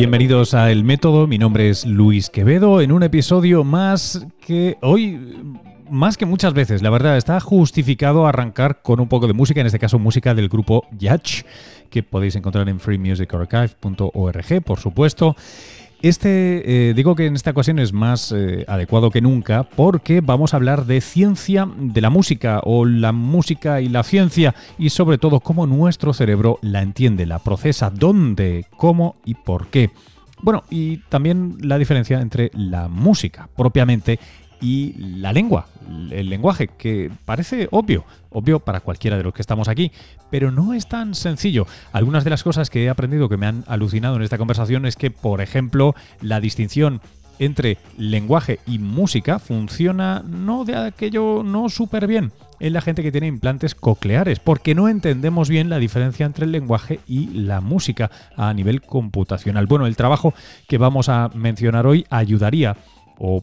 Bienvenidos a El Método, mi nombre es Luis Quevedo, en un episodio más que hoy más que muchas veces, la verdad, está justificado arrancar con un poco de música, en este caso música del grupo Yatch, que podéis encontrar en freemusicarchive.org, por supuesto. Este, eh, digo que en esta ocasión es más eh, adecuado que nunca porque vamos a hablar de ciencia de la música o la música y la ciencia y sobre todo cómo nuestro cerebro la entiende, la procesa, dónde, cómo y por qué. Bueno, y también la diferencia entre la música propiamente y la lengua, el lenguaje, que parece obvio, obvio para cualquiera de los que estamos aquí, pero no es tan sencillo. Algunas de las cosas que he aprendido que me han alucinado en esta conversación es que, por ejemplo, la distinción entre lenguaje y música funciona no de aquello no súper bien en la gente que tiene implantes cocleares, porque no entendemos bien la diferencia entre el lenguaje y la música a nivel computacional. Bueno, el trabajo que vamos a mencionar hoy ayudaría o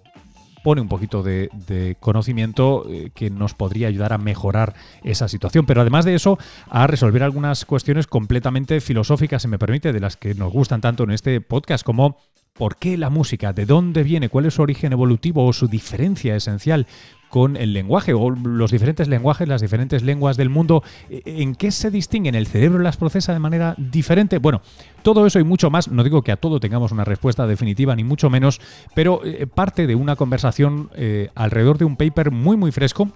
pone un poquito de, conocimiento eh, que nos podría ayudar a mejorar esa situación. Pero además de eso, a resolver algunas cuestiones completamente filosóficas, se me permite, de las que nos gustan tanto en este podcast, como por qué la música, de dónde viene, cuál es su origen evolutivo o su diferencia esencial con el lenguaje o los diferentes lenguajes, las diferentes lenguas del mundo, eh, ¿en qué se distinguen? ¿El cerebro las procesa de manera diferente? Bueno, todo eso y mucho más, no digo que a todo tengamos una respuesta definitiva, ni mucho menos, pero eh, parte de una conversación eh, alrededor de un paper muy, muy fresco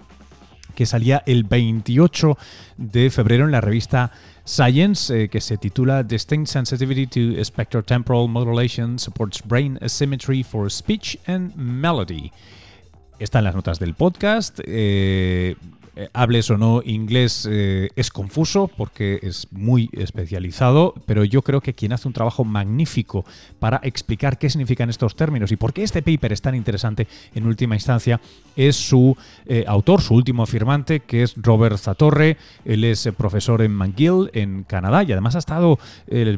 que salía el 28 de febrero en la revista Science, que se titula Distinct Sensitivity to Spectrotemporal Modulation Supports Brain Asymmetry for Speech and Melody. Están las notas del podcast. Eh, eh, hables o no inglés eh, es confuso porque es muy especializado, pero yo creo que quien hace un trabajo magnífico para explicar qué significan estos términos y por qué este paper es tan interesante en última instancia es su autor, su último firmante, que es Robert Zatorre. Él es profesor en McGill, en Canadá, y además ha estado,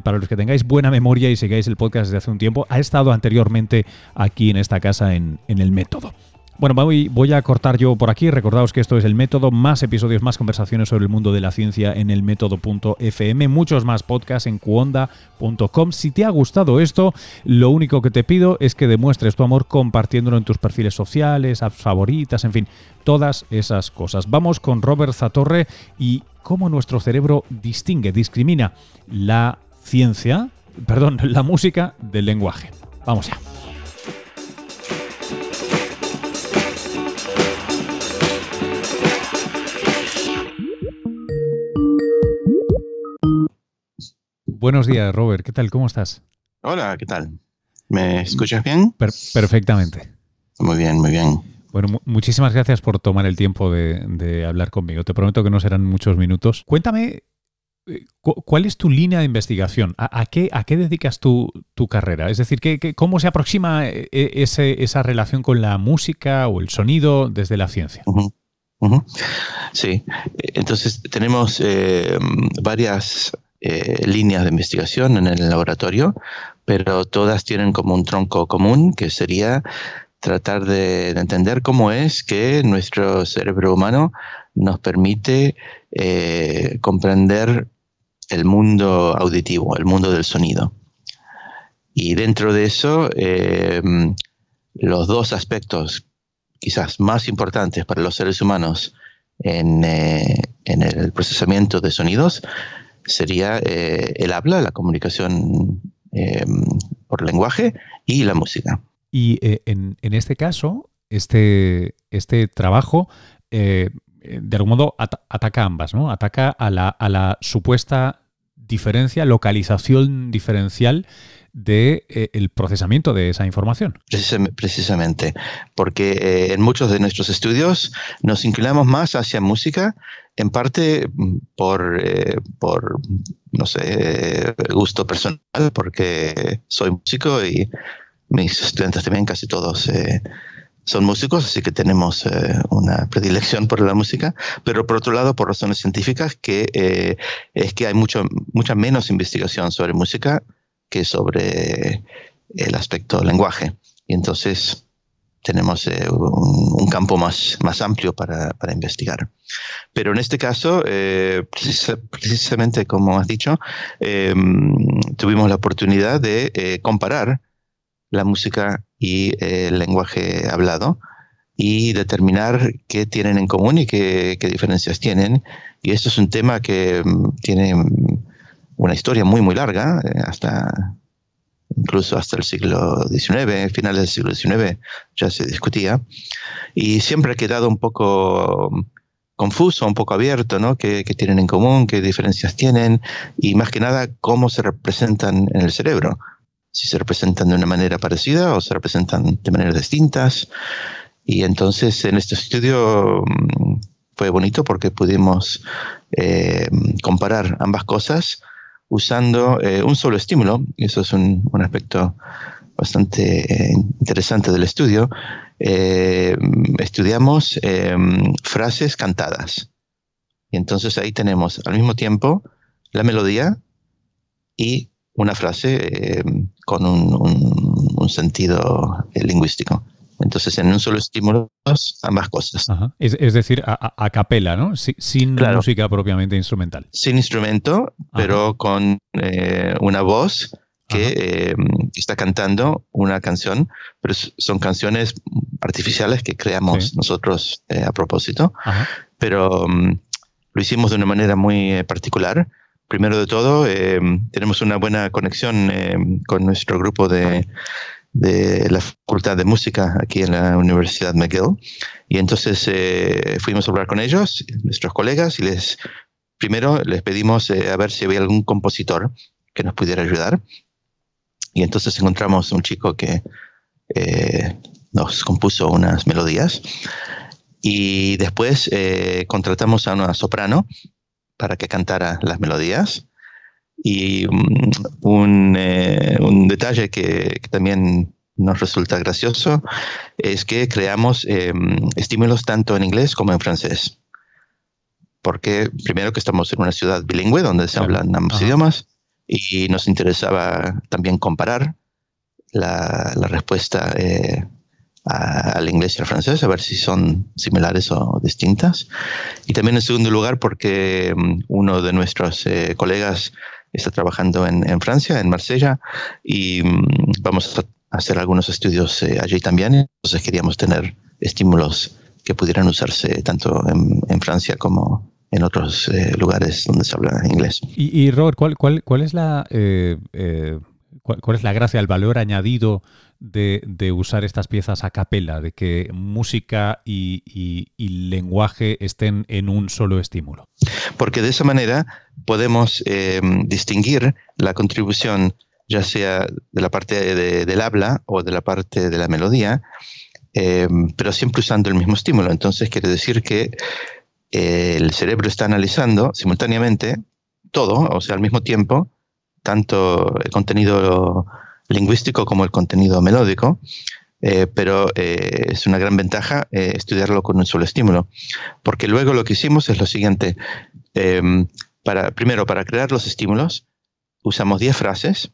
para los que tengáis buena memoria y sigáis el podcast desde hace un tiempo, ha estado anteriormente aquí en esta casa en, en el método. Bueno, voy, a cortar yo por aquí. Recordaos que esto es el método, más episodios, más conversaciones sobre el mundo de la ciencia en el método.fm, muchos más podcasts en cuonda.com. Si te ha gustado esto, lo único que te pido es que demuestres tu amor compartiéndolo en tus perfiles sociales, apps favoritas, en fin, todas esas cosas. Vamos con Robert Zatorre y cómo nuestro cerebro distingue, discrimina la ciencia, perdón, la música del lenguaje. Vamos ya. Buenos días, Robert. ¿Qué tal? ¿Cómo estás? Hola, ¿qué tal? ¿Me escuchas bien? perfectamente. Muy bien, muy bien. Bueno, muchísimas gracias por tomar el tiempo de, hablar conmigo. Te prometo que no serán muchos minutos. Cuéntame, eh, ¿cuál es tu línea de investigación? ¿A, qué, a qué, dedicas tu, carrera? Es decir, ¿qué, cómo se aproxima eh, esa relación con la música o el sonido desde la ciencia? Sí, entonces tenemos eh, varias eh, líneas de investigación en el laboratorio, pero todas tienen como un tronco común que sería tratar de, entender cómo es que nuestro cerebro humano nos permite eh, comprender el mundo auditivo, el mundo del sonido. Y dentro de eso, em, los dos aspectos quizás más importantes para los seres humanos en, eh, en el procesamiento de sonidos sería eh, el habla, la comunicación eh, por lenguaje y la música. Y eh, en, este caso, este, este trabajo de algún modo ataca ambas, ¿no? Ataca a la, a la supuesta diferencia, localización diferencial de el procesamiento de esa información. Precisamente, porque en muchos de nuestros estudios nos inclinamos más hacia música en parte mm, por, eh, por, no sé, gusto personal, porque soy músico y mis estudiantes también, casi todos eh, son músicos, así que tenemos eh, una predilección por la música, pero por otro lado, por razones científicas, que es que hay mucho, mucha menos investigación sobre música que sobre el aspecto lenguaje. Y entonces tenemos eh, un, campo más, más amplio para, para investigar. Pero en este caso, eh, precisamente como has dicho, em, tuvimos la oportunidad de eh, comparar la música y el lenguaje hablado y determinar qué tienen en común y qué, qué diferencias tienen. Y esto es un tema que mm, tiene una historia muy, muy larga, hasta incluso hasta el siglo XIX, finales del siglo XIX ya se discutía, y siempre ha quedado un poco confuso, un poco abierto, ¿no? ¿Qué, tienen en común? ¿Qué diferencias tienen? Y más que nada, cómo se representan en el cerebro. Si se representan de una manera parecida o se representan de maneras distintas. Y entonces en este estudio mm, fue bonito porque pudimos eh, comparar ambas cosas usando eh, un solo estímulo, y eso es un, aspecto bastante eh, interesante del estudio, eh, estudiamos frases cantadas. Y entonces ahí tenemos al mismo tiempo la melodía y una frase con un sentido lingüístico. Entonces, en un solo estímulo, ambas cosas. Es, decir, a, capela, ¿no? sin música propiamente instrumental. Sin instrumento, pero con eh, una voz que eh, está cantando una canción, pero son canciones artificiales que creamos nosotros eh, a propósito. Pero mm, lo hicimos de una manera muy particular. Primero de todo, tenemos una buena conexión con nuestro grupo de de la Facultad de Música aquí en la Universidad McGill. Y entonces eh, fuimos a hablar con ellos, nuestros colegas, y les primero les pedimos eh, a ver si había algún compositor que nos pudiera ayudar. Y entonces encontramos un chico que eh, nos compuso unas melodías. Y después contratamos a una soprano para que cantara las melodías. Y mm, un, eh, un detalle que, también nos resulta gracioso es que creamos em, estímulos tanto en inglés como en francés. Porque primero que estamos en una ciudad bilingüe donde se hablan ambos idiomas y nos interesaba también comparar la, la respuesta eh, al inglés y al francés, a ver si son similares o distintas. Y también en segundo lugar porque em, uno de nuestros eh, colegas está trabajando en, en Francia, en Marsella, y mm, vamos a hacer algunos estudios eh, allí también. Entonces queríamos tener estímulos que pudieran usarse tanto en, en Francia como en otros eh, lugares donde se habla inglés. Y, y Robert, ¿cuál, cuál, cuál es la eh, cuál, es la gracia, el valor añadido de, usar estas piezas a capela, de que música y, lenguaje estén en un solo estímulo? Porque de esa manera podemos em, distinguir la contribución ya sea de la parte del habla o de la parte de la melodía, em, pero siempre usando el mismo estímulo. Entonces quiere decir que eh, el cerebro está analizando simultáneamente todo, o sea, al mismo tiempo, tanto el contenido lingüístico como el contenido melódico, eh, pero eh, es una gran ventaja eh, estudiarlo con un solo estímulo, porque luego lo que hicimos es lo siguiente, em, para, primero para crear los estímulos usamos 10 frases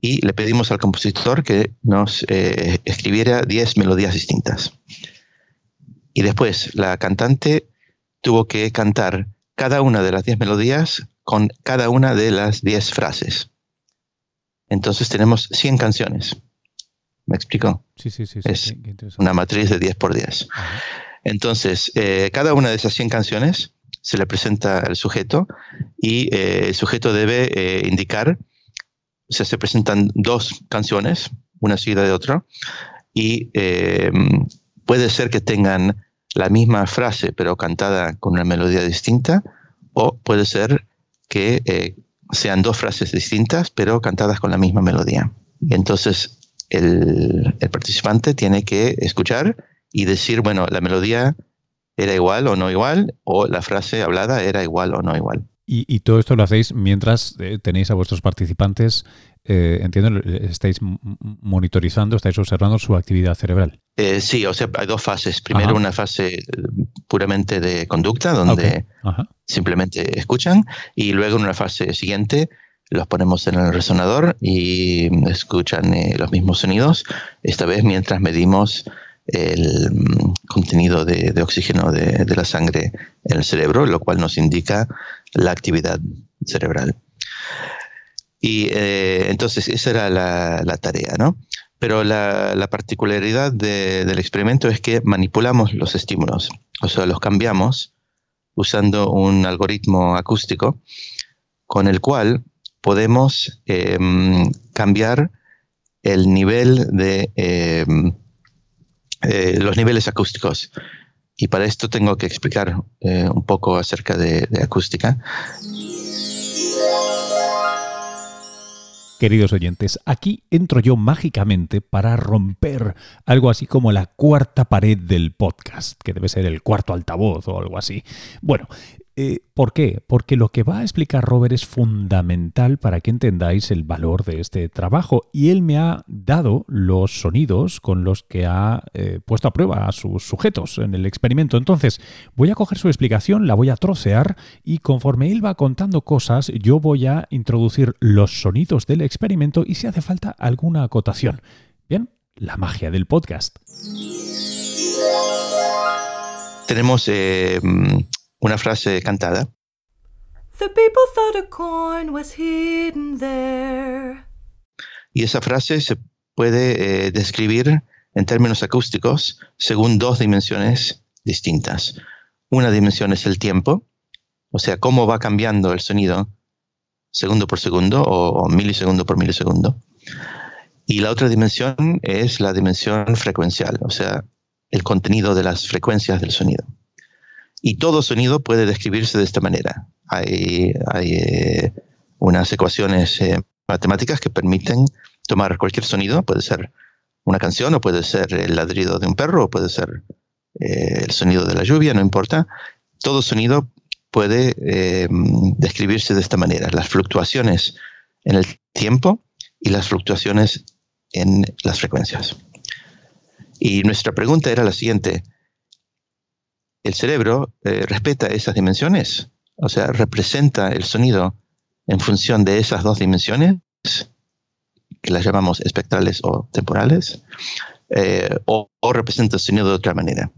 y le pedimos al compositor que nos escribiera 10 melodías distintas. Y después la cantante tuvo que cantar cada una de las 10 melodías con cada una de las 10 frases. Entonces tenemos 100 canciones. ¿Me explico? Sí, sí, sí. es una matriz de 10 por 10. Entonces, eh, cada una de esas 100 canciones se le presenta al sujeto y eh, el sujeto debe eh, indicar, o sea, se presentan dos canciones, una seguida de otra, y puede ser que tengan la misma frase pero cantada con una melodía distinta, o puede ser que sean dos frases distintas, pero cantadas con la misma melodía. Y entonces el, participante tiene que escuchar y decir, bueno, la melodía era igual o no igual, o la frase hablada era igual o no igual. Y, todo esto lo hacéis mientras eh, tenéis a vuestros participantes, eh, entiendo, estáis monitorizando, estáis observando su actividad cerebral. Eh, sí, o sea, hay dos fases. Primero una fase puramente de conducta, donde simplemente escuchan, y luego en una fase siguiente los ponemos en el resonador y escuchan los mismos sonidos, esta vez mientras medimos el mm, contenido de, oxígeno de, la sangre en el cerebro, lo cual nos indica la actividad cerebral. Y eh, entonces esa era la, tarea, ¿no? Pero la, particularidad del experimento es que manipulamos los estímulos, o sea, los cambiamos usando un algoritmo acústico con el cual podemos em, cambiar el nivel de em, eh, los niveles acústicos. Y para esto tengo que explicar eh, un poco acerca de, de acústica. Queridos oyentes, aquí entro yo mágicamente para romper algo así como la cuarta pared del podcast, que debe ser el cuarto altavoz o algo así. Bueno, eh, ¿Por qué? Porque lo que va a explicar Robert es fundamental para que entendáis el valor de este trabajo y él me ha dado los sonidos con los que ha eh, puesto a prueba a sus sujetos en el experimento. Entonces, voy a coger su explicación, la voy a trocear y conforme él va contando cosas, yo voy a introducir los sonidos del experimento y si hace falta alguna acotación. Bien, la magia del podcast. Tenemos eh, una frase cantada. The people thought a coin was hidden there. Y esa frase se puede eh, describir en términos acústicos según dos dimensiones distintas. Una dimensión es el tiempo, o sea, cómo va cambiando el sonido segundo por segundo o milisegundo por milisegundo. Y la otra dimensión es la dimensión frecuencial, o sea, el contenido de las frecuencias del sonido. Y todo sonido puede describirse de esta manera. Hay, eh, unas ecuaciones eh, matemáticas que permiten tomar cualquier sonido, puede ser una canción o puede ser el ladrido de un perro o puede ser eh, el sonido de la lluvia, no importa. Todo sonido puede describirse de esta manera. Las fluctuaciones en el tiempo y las fluctuaciones en las frecuencias. Y nuestra pregunta era la siguiente el cerebro eh, respeta esas dimensiones, o sea, representa el sonido en función de esas dos dimensiones, que las llamamos espectrales o temporales, eh, o, representa el sonido de otra manera.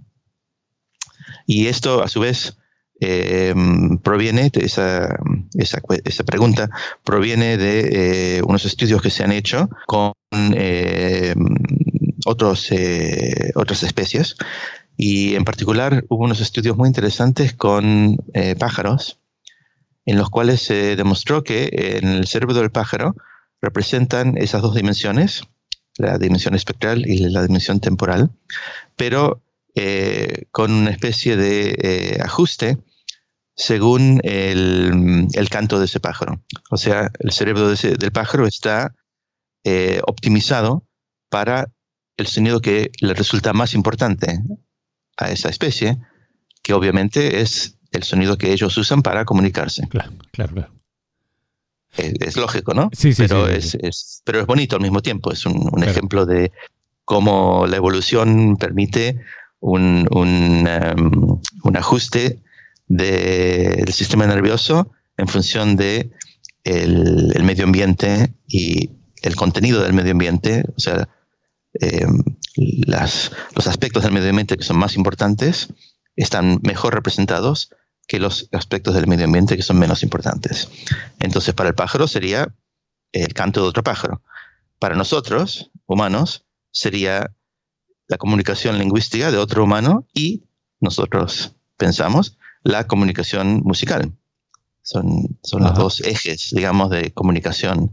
Y esto, a su vez, em, proviene, de esa, esa, pregunta proviene de eh, unos estudios que se han hecho con em, otros, otras especies y en particular hubo unos estudios muy interesantes con eh, pájaros, en los cuales se demostró que en el cerebro del pájaro representan esas dos dimensiones, la dimensión espectral y la dimensión temporal, pero eh, con una especie de eh, ajuste según el, canto de ese pájaro. O sea, el cerebro del pájaro está optimizado para el sonido que le resulta más importante a esa especie, que obviamente es el sonido que ellos usan para comunicarse. Claro, claro, claro. Es, lógico, ¿no? Sí, sí, pero, es, pero es bonito al mismo tiempo. Es un, ejemplo de cómo la evolución permite un, un, um, ajuste del sistema nervioso en función de el, medio ambiente y el contenido del medio ambiente, o sea, em, las, los aspectos del medio ambiente que son más importantes están mejor representados que los aspectos del medio ambiente que son menos importantes. Entonces, para el pájaro sería el canto de otro pájaro. Para nosotros, humanos, sería la comunicación lingüística de otro humano y nosotros pensamos la comunicación musical. Son, son los dos ejes, digamos, de comunicación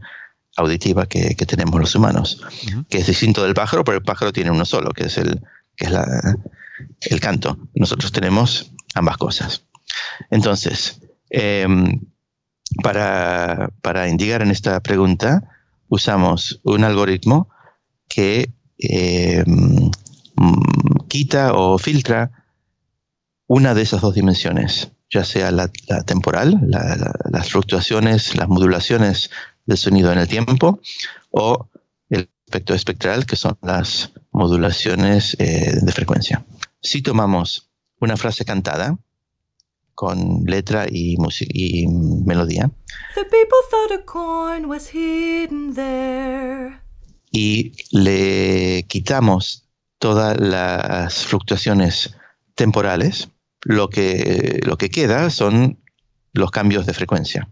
auditiva que, tenemos los humanos, que es distinto del pájaro, pero el pájaro tiene uno solo, que es el, que es el canto. Nosotros tenemos ambas cosas. Entonces, em, para, para, indicar en esta pregunta, usamos un algoritmo que em, quita o filtra una de esas dos dimensiones, ya sea la, temporal, las fluctuaciones, las modulaciones del sonido en el tiempo, o el efecto espectral, que son las modulaciones eh, de frecuencia. Si tomamos una frase cantada con letra y, y melodía, y le quitamos todas las fluctuaciones temporales, lo que, lo que queda son los cambios de frecuencia.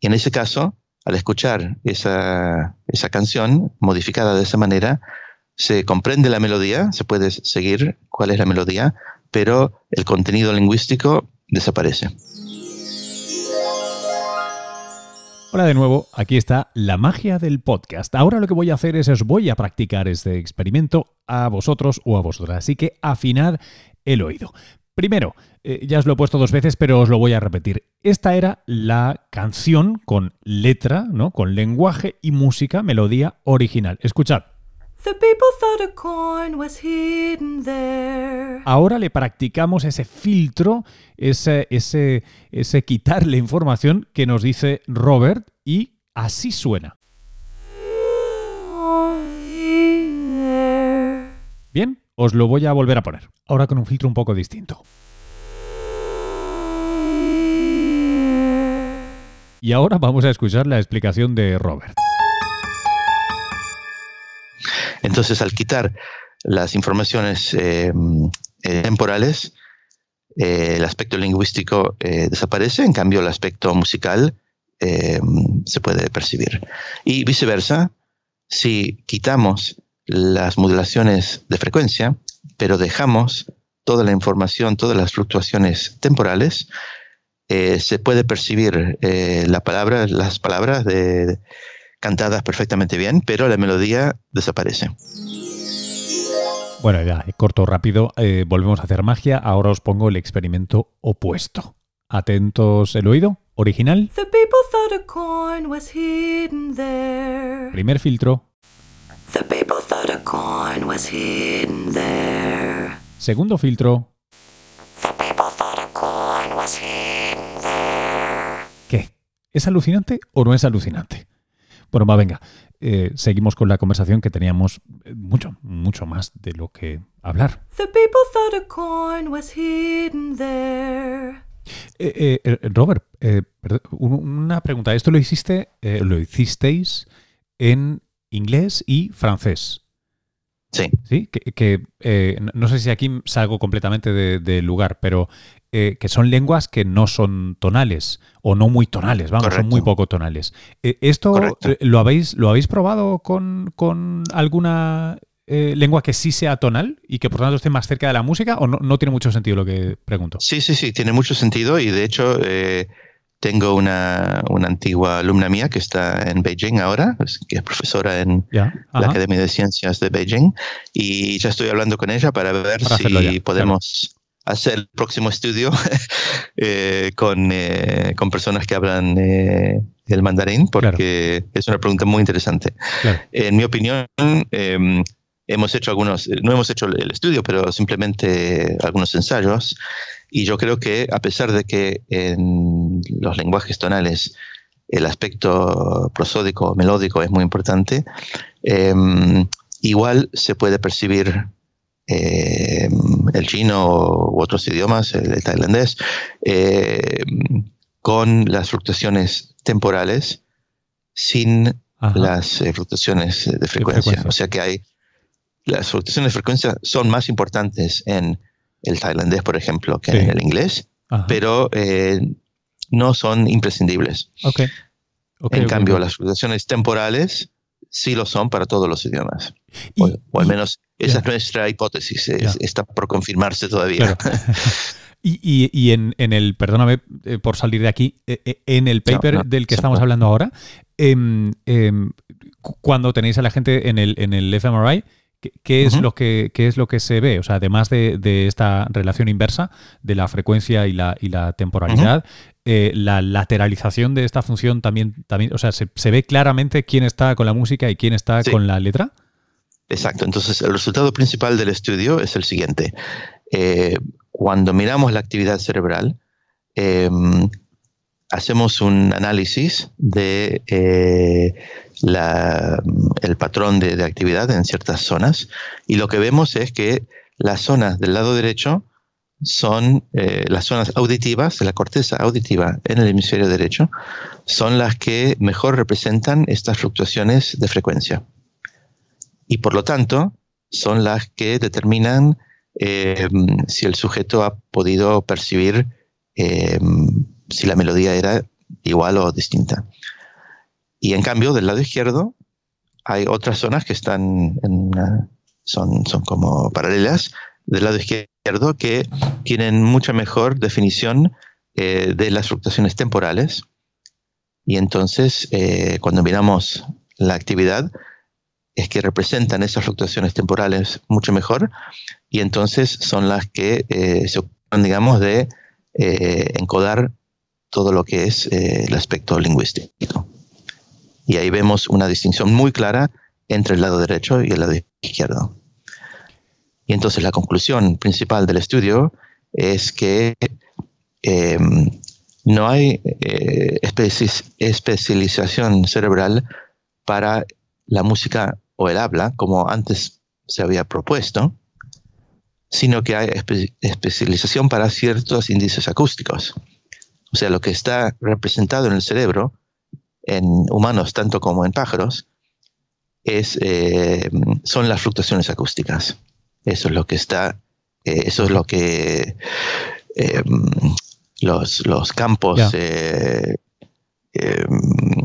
Y en ese caso, al escuchar esa, esa canción modificada de esa manera, se comprende la melodía, se puede seguir cuál es la melodía, pero el contenido lingüístico desaparece. Hola de nuevo, aquí está la magia del podcast. Ahora lo que voy a hacer es voy a practicar este experimento a vosotros o a vosotras, así que afinad el oído. Primero, eh, ya os lo he puesto dos veces, pero os lo voy a repetir. Esta era la canción con letra, ¿no? Con lenguaje y música, melodía original. Escuchad. Ahora le practicamos ese filtro, ese, ese, ese quitarle información que nos dice Robert y así suena. Bien, os lo voy a volver a poner. Ahora con un filtro un poco distinto. Y ahora vamos a escuchar la explicación de Robert. Entonces, al quitar las informaciones eh, eh, temporales, eh, el aspecto lingüístico desaparece, en cambio el aspecto musical se puede percibir. Y viceversa, si quitamos las modulaciones de frecuencia, pero dejamos toda la información, todas las fluctuaciones temporales, se puede percibir la palabra, las palabras de, cantadas perfectamente bien, pero la melodía desaparece. Bueno, ya, corto, rápido, eh, volvemos a hacer magia. Ahora os pongo el experimento opuesto. Atentos el oído. Original. Primer filtro. Segundo filtro. ¿Qué? ¿Es alucinante o no es alucinante? Bueno, va, venga. Eh, seguimos con la conversación que teníamos eh, mucho, mucho más de lo que hablar. Robert, una pregunta. Esto lo hiciste, eh, lo hicisteis en inglés y francés. Sí. Sí, que, no sé si aquí salgo completamente del lugar, pero eh, que son lenguas que no son tonales o no muy tonales, vamos, son muy poco tonales. Eh, ¿Esto eh, lo habéis, lo habéis probado con, alguna lengua que sí sea tonal y que por tanto esté más cerca de la música o no, tiene mucho sentido lo que pregunto? Sí, sí, sí, tiene mucho sentido y de hecho tengo una, antigua alumna mía que está en Beijing ahora, que es profesora en la Academia de Ciencias de Beijing y ya estoy hablando con ella para ver si podemos hacer el próximo estudio eh, con, eh, con, personas que hablan eh, el mandarín, porque es una pregunta muy interesante. En mi opinión, em, hemos hecho algunos, no hemos hecho el estudio, pero simplemente algunos ensayos, y yo creo que a pesar de que en los lenguajes tonales el aspecto prosódico, melódico es muy importante, em, igual se puede percibir eh, el chino u otros idiomas, el, tailandés, eh, con las fluctuaciones temporales sin las eh, fluctuaciones de frecuencia. O sea que hay las fluctuaciones de frecuencia son más importantes en el tailandés, por ejemplo, que en el inglés, pero no son imprescindibles. en cambio, las fluctuaciones temporales sí lo son para todos los idiomas. o, al menos esa es nuestra hipótesis, está por confirmarse todavía. y, en, el, perdóname eh, por salir de aquí, eh, eh, en el paper del que estamos hablando ahora, em, em, cuando tenéis a la gente en el, en el fMRI, ¿Qué, es lo que, es lo que se ve? O sea, además de, esta relación inversa de la frecuencia y la, y la temporalidad, la lateralización de esta función también, también o sea, ¿se, ve claramente quién está con la música y quién está con la letra? Exacto. Entonces, el resultado principal del estudio es el siguiente. Eh, cuando miramos la actividad cerebral, em, hacemos un análisis de el patrón de, actividad en ciertas zonas y lo que vemos es que las zonas del lado derecho son eh, las zonas auditivas la corteza auditiva en el hemisferio derecho, son las que mejor representan estas fluctuaciones de frecuencia. Y por lo tanto, son las que determinan eh, si el sujeto ha podido percibir eh, si la melodía era igual o distinta. Y en cambio, del lado izquierdo, hay otras zonas que están son, son como paralelas del lado izquierdo que tienen mucha mejor definición eh, de las fluctuaciones temporales. Y entonces, cuando miramos la actividad, es que representan esas fluctuaciones temporales mucho mejor y entonces son las que eh, se ocupan, digamos, de eh, encodar todo lo que es eh, el aspecto lingüístico. Y ahí vemos una distinción muy clara entre el lado derecho y el lado izquierdo. Y entonces la conclusión principal del estudio es que no hay especialización cerebral para la música o el habla, como antes se había propuesto, sino que hay especialización para ciertos índices acústicos. O sea, lo que está representado en el cerebro, en humanos tanto como en pájaros, es, eh, son las fluctuaciones acústicas. Eso es lo que está, eh, eso es lo que eh, los, los, campos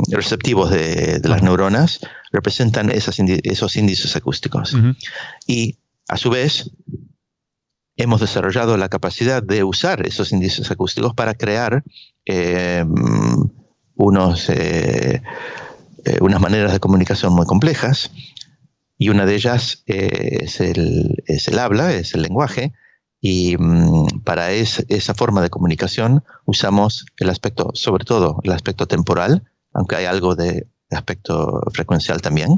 receptivos de, las neuronas representan esos índices acústicos. Y a su vez, hemos desarrollado la capacidad de usar esos índices acústicos para crear unos, eh, eh, unas maneras de comunicación muy complejas. Y una de ellas es, el, es, el, habla, es el lenguaje. Y mm, para esa forma de comunicación usamos el aspecto, sobre todo el aspecto temporal, aunque hay algo de aspecto frecuencial también.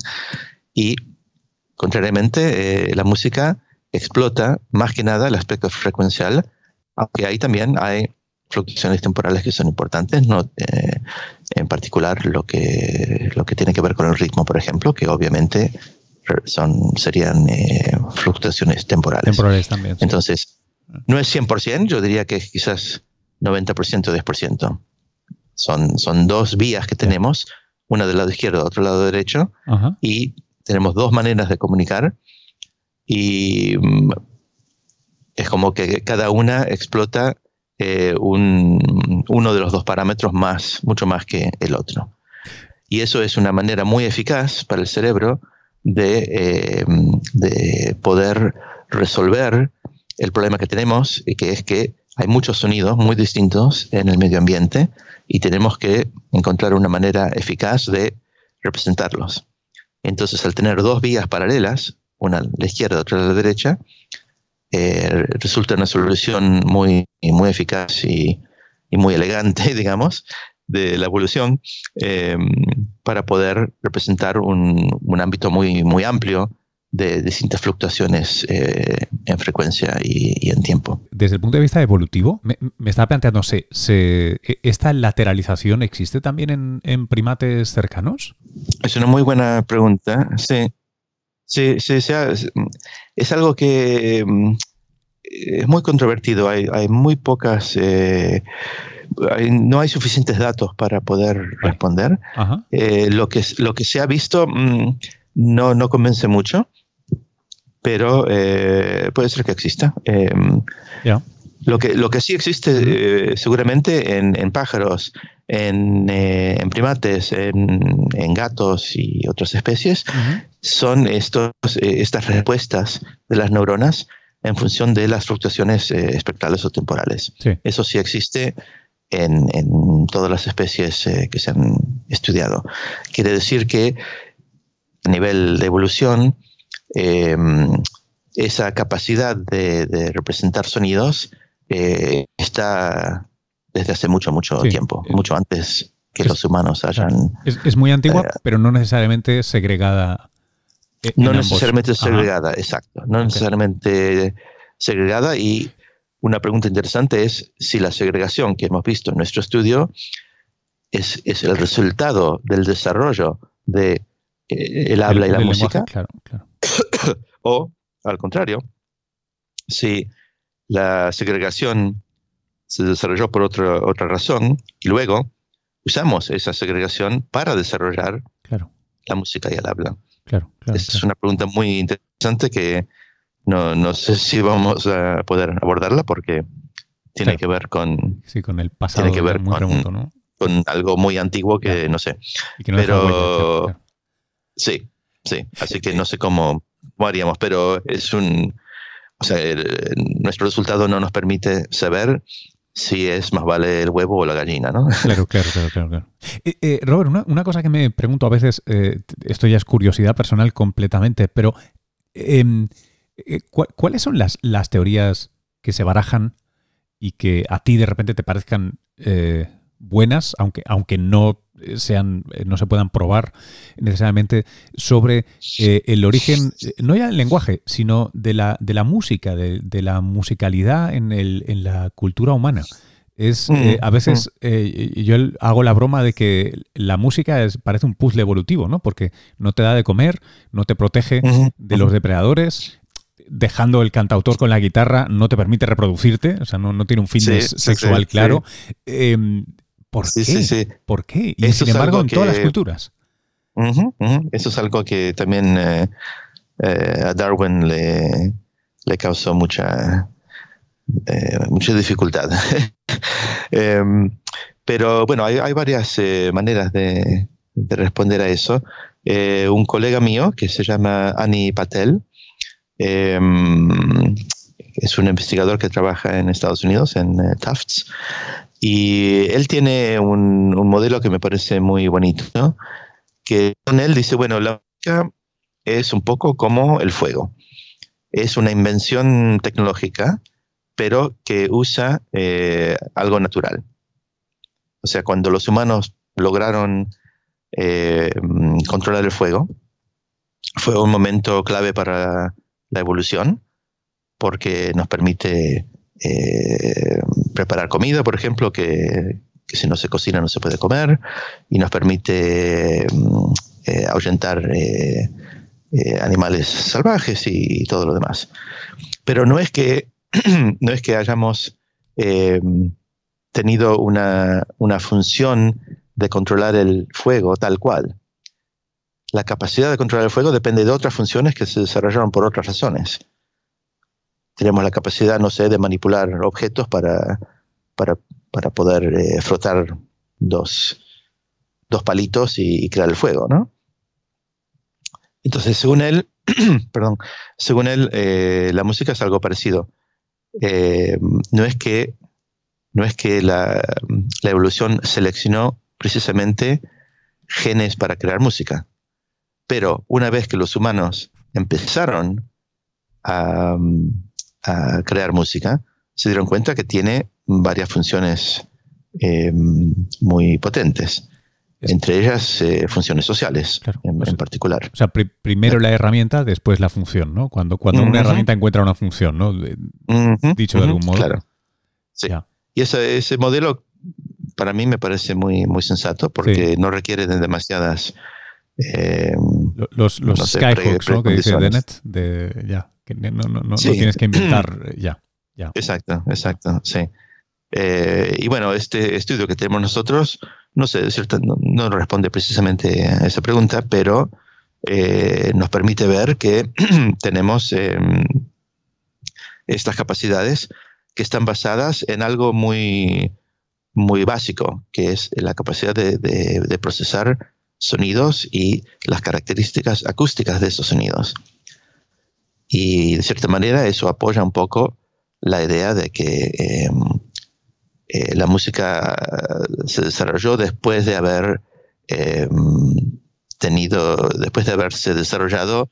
Y contrariamente, eh, la música explota más que nada el aspecto frecuencial, aunque ahí también hay fluctuaciones temporales que son importantes, ¿no? Eh, en particular lo que, lo que tiene que ver con el ritmo, por ejemplo, que obviamente son, serían eh, fluctuaciones temporales. Temporales también. Entonces, no es 100%, yo diría que es quizás 90% o 10%. Son, son dos vías que tenemos, una del lado izquierdo, otro lado derecho, y tenemos dos maneras de comunicar y mm, es como que cada una explota eh, un, uno de los dos parámetros más, mucho más que el otro. Y eso es una manera muy eficaz para el cerebro de, eh, de poder resolver el problema que tenemos, y que es que hay muchos sonidos muy distintos en el medio ambiente y tenemos que encontrar una manera eficaz de representarlos. Entonces, al tener dos vías paralelas, una a la izquierda, otra a la derecha, eh, resulta una solución muy, muy eficaz y, muy elegante, digamos, de la evolución eh, para poder representar un, un, ámbito muy, muy amplio de distintas fluctuaciones eh, en frecuencia y, en tiempo. Desde el punto de vista evolutivo, me, estaba planteando, ¿se, e, esta lateralización existe también en, primates cercanos? Es una muy buena pregunta, sí. Sí, sí, es algo que mm, es muy controvertido. Hay, muy pocas... Eh, no hay suficientes datos para poder responder. Eh, lo, que, lo que se ha visto mm, no, no convence mucho pero eh, puede ser que exista. Em, lo, que, lo que sí existe eh, seguramente en, pájaros, en, eh, primates, en, gatos y otras especies, son estos, estas respuestas de las neuronas en función de las fluctuaciones espectrales o temporales. Eso sí existe en, en todas las especies que se han estudiado. Quiere decir que a nivel de evolución, Em, esa capacidad de, representar sonidos eh, está desde hace mucho, mucho tiempo, eh, mucho antes que los humanos hayan... Es, muy antigua, eh, pero no necesariamente segregada. no necesariamente segregada, exacto. No necesariamente segregada y una pregunta interesante es si la segregación que hemos visto en nuestro estudio es, es el resultado del desarrollo de el habla y la música. claro, claro. o, al contrario, si la segregación se desarrolló por otra, otra razón y luego usamos esa segregación para desarrollar la música y el habla. claro. es una pregunta muy interesante que no, no sé si vamos a poder abordarla porque tiene que ver con... Sí, con el pasado tiene que ver muy con, ¿no? con algo muy antiguo que no sé. pero sí, sí. Así que no sé cómo, haríamos, pero es un... O sea, nuestro resultado no nos permite saber si es más vale el huevo o la gallina, ¿no? Claro, claro, claro, claro. Eh, eh, Robert, una, cosa que me pregunto a veces, eh, esto ya es curiosidad personal completamente, pero em, ¿cuáles son las, las teorías que se barajan y que a ti de repente te parezcan buenas, aunque, aunque no sean, no se puedan probar necesariamente sobre eh, el origen, no ya del lenguaje, sino de la, de la música, de, la musicalidad en, el, en la cultura humana. Es, mm, eh, a veces mm. eh, yo hago la broma de que la música es, parece un puzzle evolutivo, ¿no? Porque no te da de comer, no te protege de los depredadores, dejando el cantautor con la guitarra no te permite reproducirte, o sea, no, no tiene un fin sexual claro. Em, ¿Por qué? ¿Por qué? Y sin embargo, en todas las culturas. Eso es algo que también eh, eh, a Darwin le, le causó mucha, eh, mucha dificultad. Em, pero bueno, hay, hay varias maneras de, de, responder a eso. un colega mío que se llama Ani Patel, em, es un investigador que trabaja en Estados Unidos, en Tufts, y él tiene un, modelo que me parece muy bonito, que con él dice, bueno, la música es un poco como el fuego. Es una invención tecnológica, pero que usa eh, algo natural. O sea, cuando los humanos lograron eh, controlar el fuego, fue un momento clave para la evolución, porque nos permite eh, preparar comida, por ejemplo, que, si no se cocina no se puede comer, y nos permite mm, eh, ahuyentar eh, animales salvajes y, todo lo demás. Pero no es que, no es que hayamos tenido una, una función de controlar el fuego tal cual. La capacidad de controlar el fuego depende de otras funciones que se desarrollaron por otras razones tenemos la capacidad, no sé, de manipular objetos para, para, poder eh, frotar dos, dos palitos y, crear el fuego, ¿no? Entonces, según él, perdón, según él, eh, la música es algo parecido. Eh, no es que, no es que la, evolución seleccionó precisamente genes para crear música, pero una vez que los humanos empezaron a, a crear música, se dieron cuenta que tiene varias funciones eh, muy potentes. Entre ellas eh, funciones sociales en, particular. O sea, primero la herramienta, después la función, ¿no? Cuando, cuando una herramienta encuentra una función, ¿no? dicho de algún modo. Claro. Sí. Y ese, ese modelo para mí me parece muy, muy sensato porque no requiere de demasiadas... Eh, los los skyhooks, ¿no? Que dice Dennett, de, ya, no, no, no, tienes que inventar eh, ya, ya. Exacto, exacto, sí. Eh, y bueno, este estudio que tenemos nosotros, no sé, cierto, no, responde precisamente a esa pregunta, pero eh, nos permite ver que tenemos em, estas capacidades que están basadas en algo muy, muy básico, que es la capacidad de, de procesar sonidos y las características acústicas de esos sonidos. Y de cierta manera eso apoya un poco la idea de que em, eh, la música se desarrolló después de haber em, tenido, después de haberse desarrollado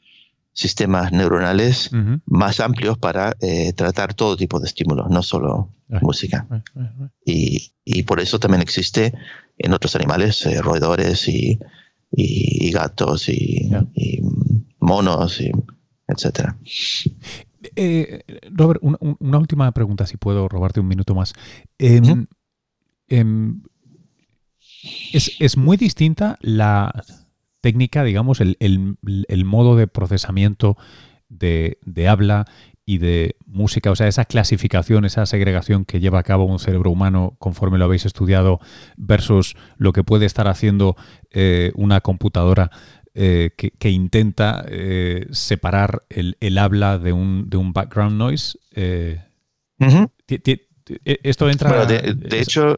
sistemas neuronales más amplios para eh, tratar todo tipo de estímulos, no solo música. y, por eso también existe en otros animales eh, roedores y, gatos y, y monos y etcétera. Eh, Robert, una, última pregunta, si puedo robarte un minuto más. Em, em, es, muy distinta la técnica, digamos, el, modo de procesamiento de, habla y de música, o sea, esa clasificación, esa segregación que lleva a cabo un cerebro humano conforme lo habéis estudiado versus lo que puede estar haciendo eh, una computadora eh, que, intenta eh, separar el, habla de un, de un background noise. Eh, esto entra. de, hecho,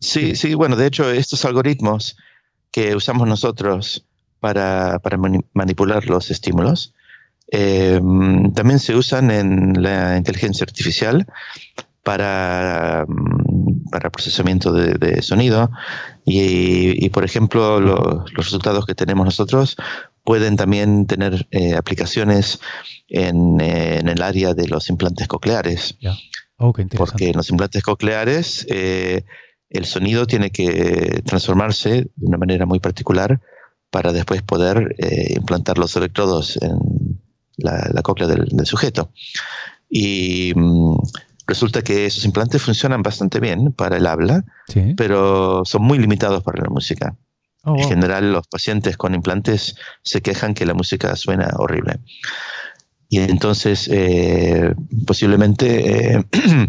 sí, sí, bueno, de hecho, estos algoritmos que usamos nosotros para, manipular los estímulos también se usan en la inteligencia artificial para, mm, para procesamiento de, sonido y, por ejemplo los resultados que tenemos nosotros pueden también tener eh, aplicaciones en, en, el área de los implantes cocleares. Oh, porque en los implantes cocleares eh, el sonido tiene que transformarse de una manera muy particular para después poder eh, implantar los electrodos en la, cóclea del, del, sujeto. Y mm, Resulta que esos implantes funcionan bastante bien para el habla, pero son muy limitados para la música. Oh, en general, los pacientes con implantes se quejan que la música suena horrible. Y entonces, eh, posiblemente eh,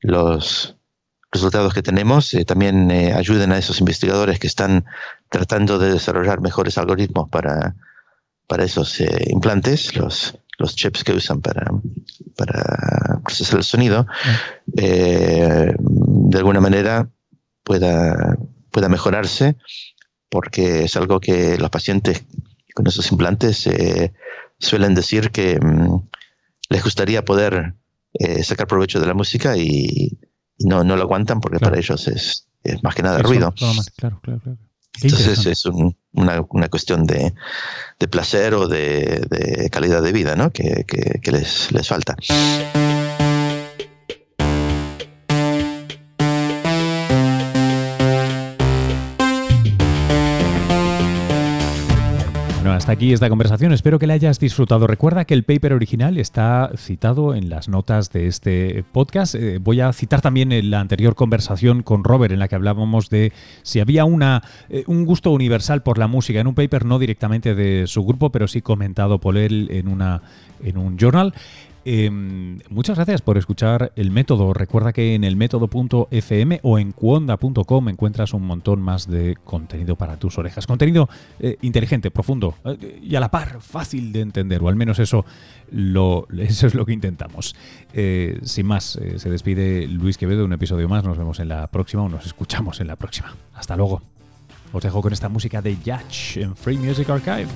los resultados que tenemos eh, también ayuden a esos investigadores que están tratando de desarrollar mejores algoritmos para, para esos implantes, los los chips que usan para, para procesar el sonido, eh, de alguna manera pueda, pueda mejorarse, porque es algo que los pacientes con esos implantes eh, suelen decir que mm, les gustaría poder eh, sacar provecho de la música y, no, no, lo aguantan porque para ellos es, más que nada ruido. Claro, claro, claro. Entonces es una, una, cuestión de, de placer o de, de, calidad de vida ¿no? que, que, que les, les falta. Hasta aquí esta conversación. Espero que la hayas disfrutado. Recuerda que el paper original está citado en las notas de este podcast. Eh, voy a citar también la anterior conversación con Robert en la que hablábamos de si había una, eh, un gusto universal por la música en un paper no directamente de su grupo, pero sí comentado por él en, una, en un journal. Em, muchas gracias por escuchar el método. Recuerda que en el método.fm o en cuonda.com encuentras un montón más de contenido para tus orejas. Contenido eh, inteligente, profundo eh, y a la par, fácil de entender, o al menos eso, eso es lo que intentamos. Eh, sin más, se despide Luis Quevedo, un episodio más. Nos vemos en la próxima o nos escuchamos en la próxima. Hasta luego. Os dejo con esta música de Yatch en Free Music Archive.